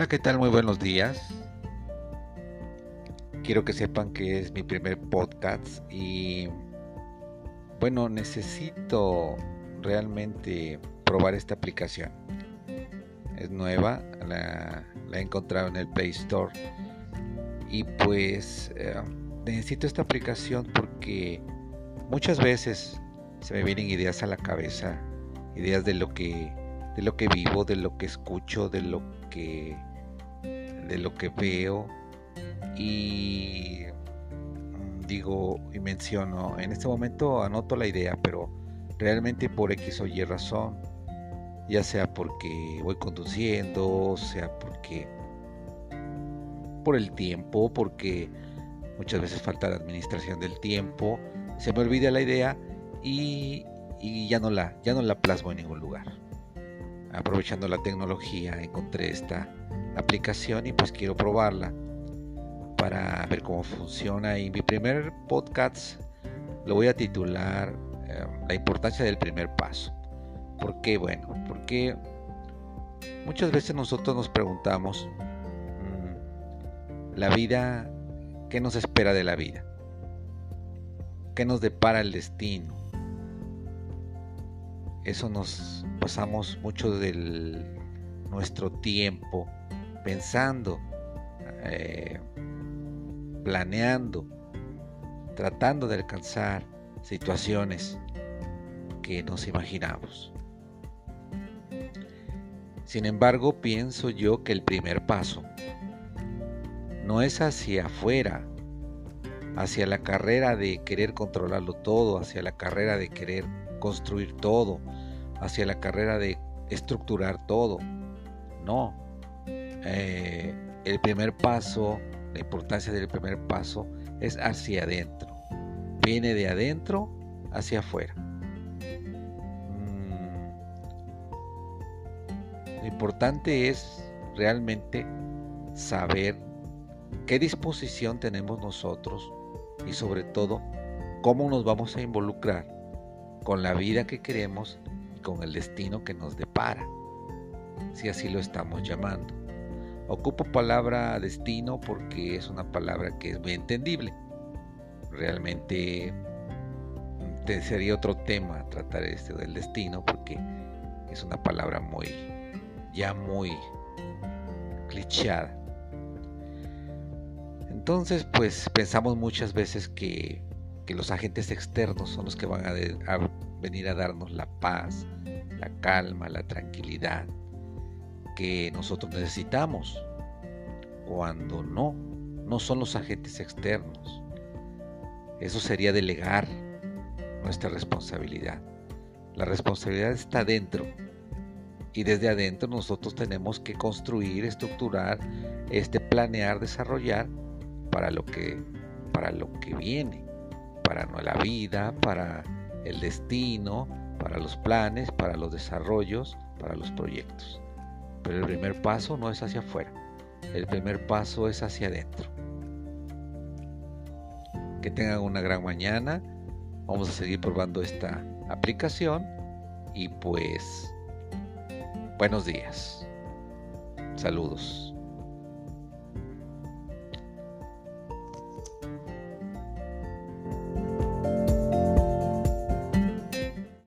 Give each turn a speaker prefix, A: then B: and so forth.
A: Hola, ¿qué tal? Muy buenos días. Quiero que sepan que es mi primer podcast y bueno, necesito realmente probar esta aplicación. Es nueva, la, he encontrado en el Play Store y pues eh, necesito esta aplicación porque muchas veces se me vienen ideas a la cabeza, ideas de lo que de lo que vivo, de lo que escucho, de lo que de lo que veo y mm, digo y menciono, en este momento anoto la idea, pero realmente por X o Y razón, ya sea porque voy conduciendo, sea porque por el tiempo, porque muchas veces falta la administración del tiempo, se me olvida la idea y, y ya no la ya no la plasmo en ningún lugar. Aprovechando la tecnología encontré esta aplicación y pues quiero probarla para ver cómo funciona y mi primer podcast lo voy a titular eh, la importancia del primer paso ¿por qué? bueno porque muchas veces nosotros nos preguntamos mm, la vida ¿qué nos espera de la vida? ¿qué nos depara el destino? eso nos pasamos mucho de nuestro tiempo pensando, eh, planeando, tratando de alcanzar situaciones que nos imaginamos. Sin embargo, pienso yo que el primer paso no es hacia afuera, hacia la carrera de querer controlarlo todo, hacia la carrera de querer construir todo, hacia la carrera de estructurar todo. No. Eh, el primer paso, la importancia del primer paso es hacia adentro. Viene de adentro hacia afuera. Mm. Lo importante es realmente saber qué disposición tenemos nosotros y sobre todo cómo nos vamos a involucrar con la vida que queremos y con el destino que nos depara, si así lo estamos llamando. Ocupo palabra destino porque es una palabra que es muy entendible. Realmente mm, sería otro tema tratar este del destino porque es una palabra muy ya muy clichada. Entonces, pues pensamos muchas veces que los agentes externos son los que van a, venir a darnos la paz, la calma, la tranquilidad que nosotros necesitamos, cuando no, no son los agentes externos. Eso sería delegar nuestra responsabilidad. La responsabilidad está dentro y desde adentro nosotros tenemos que construir, estructurar, este planear, desarrollar para lo que para lo que viene para la vida, para el destino, para los planes, para los desarrollos, para los proyectos. Pero el primer paso no es hacia afuera, el primer paso es hacia adentro. Que tengan una gran mañana, vamos a seguir probando esta aplicación y pues buenos días. Saludos.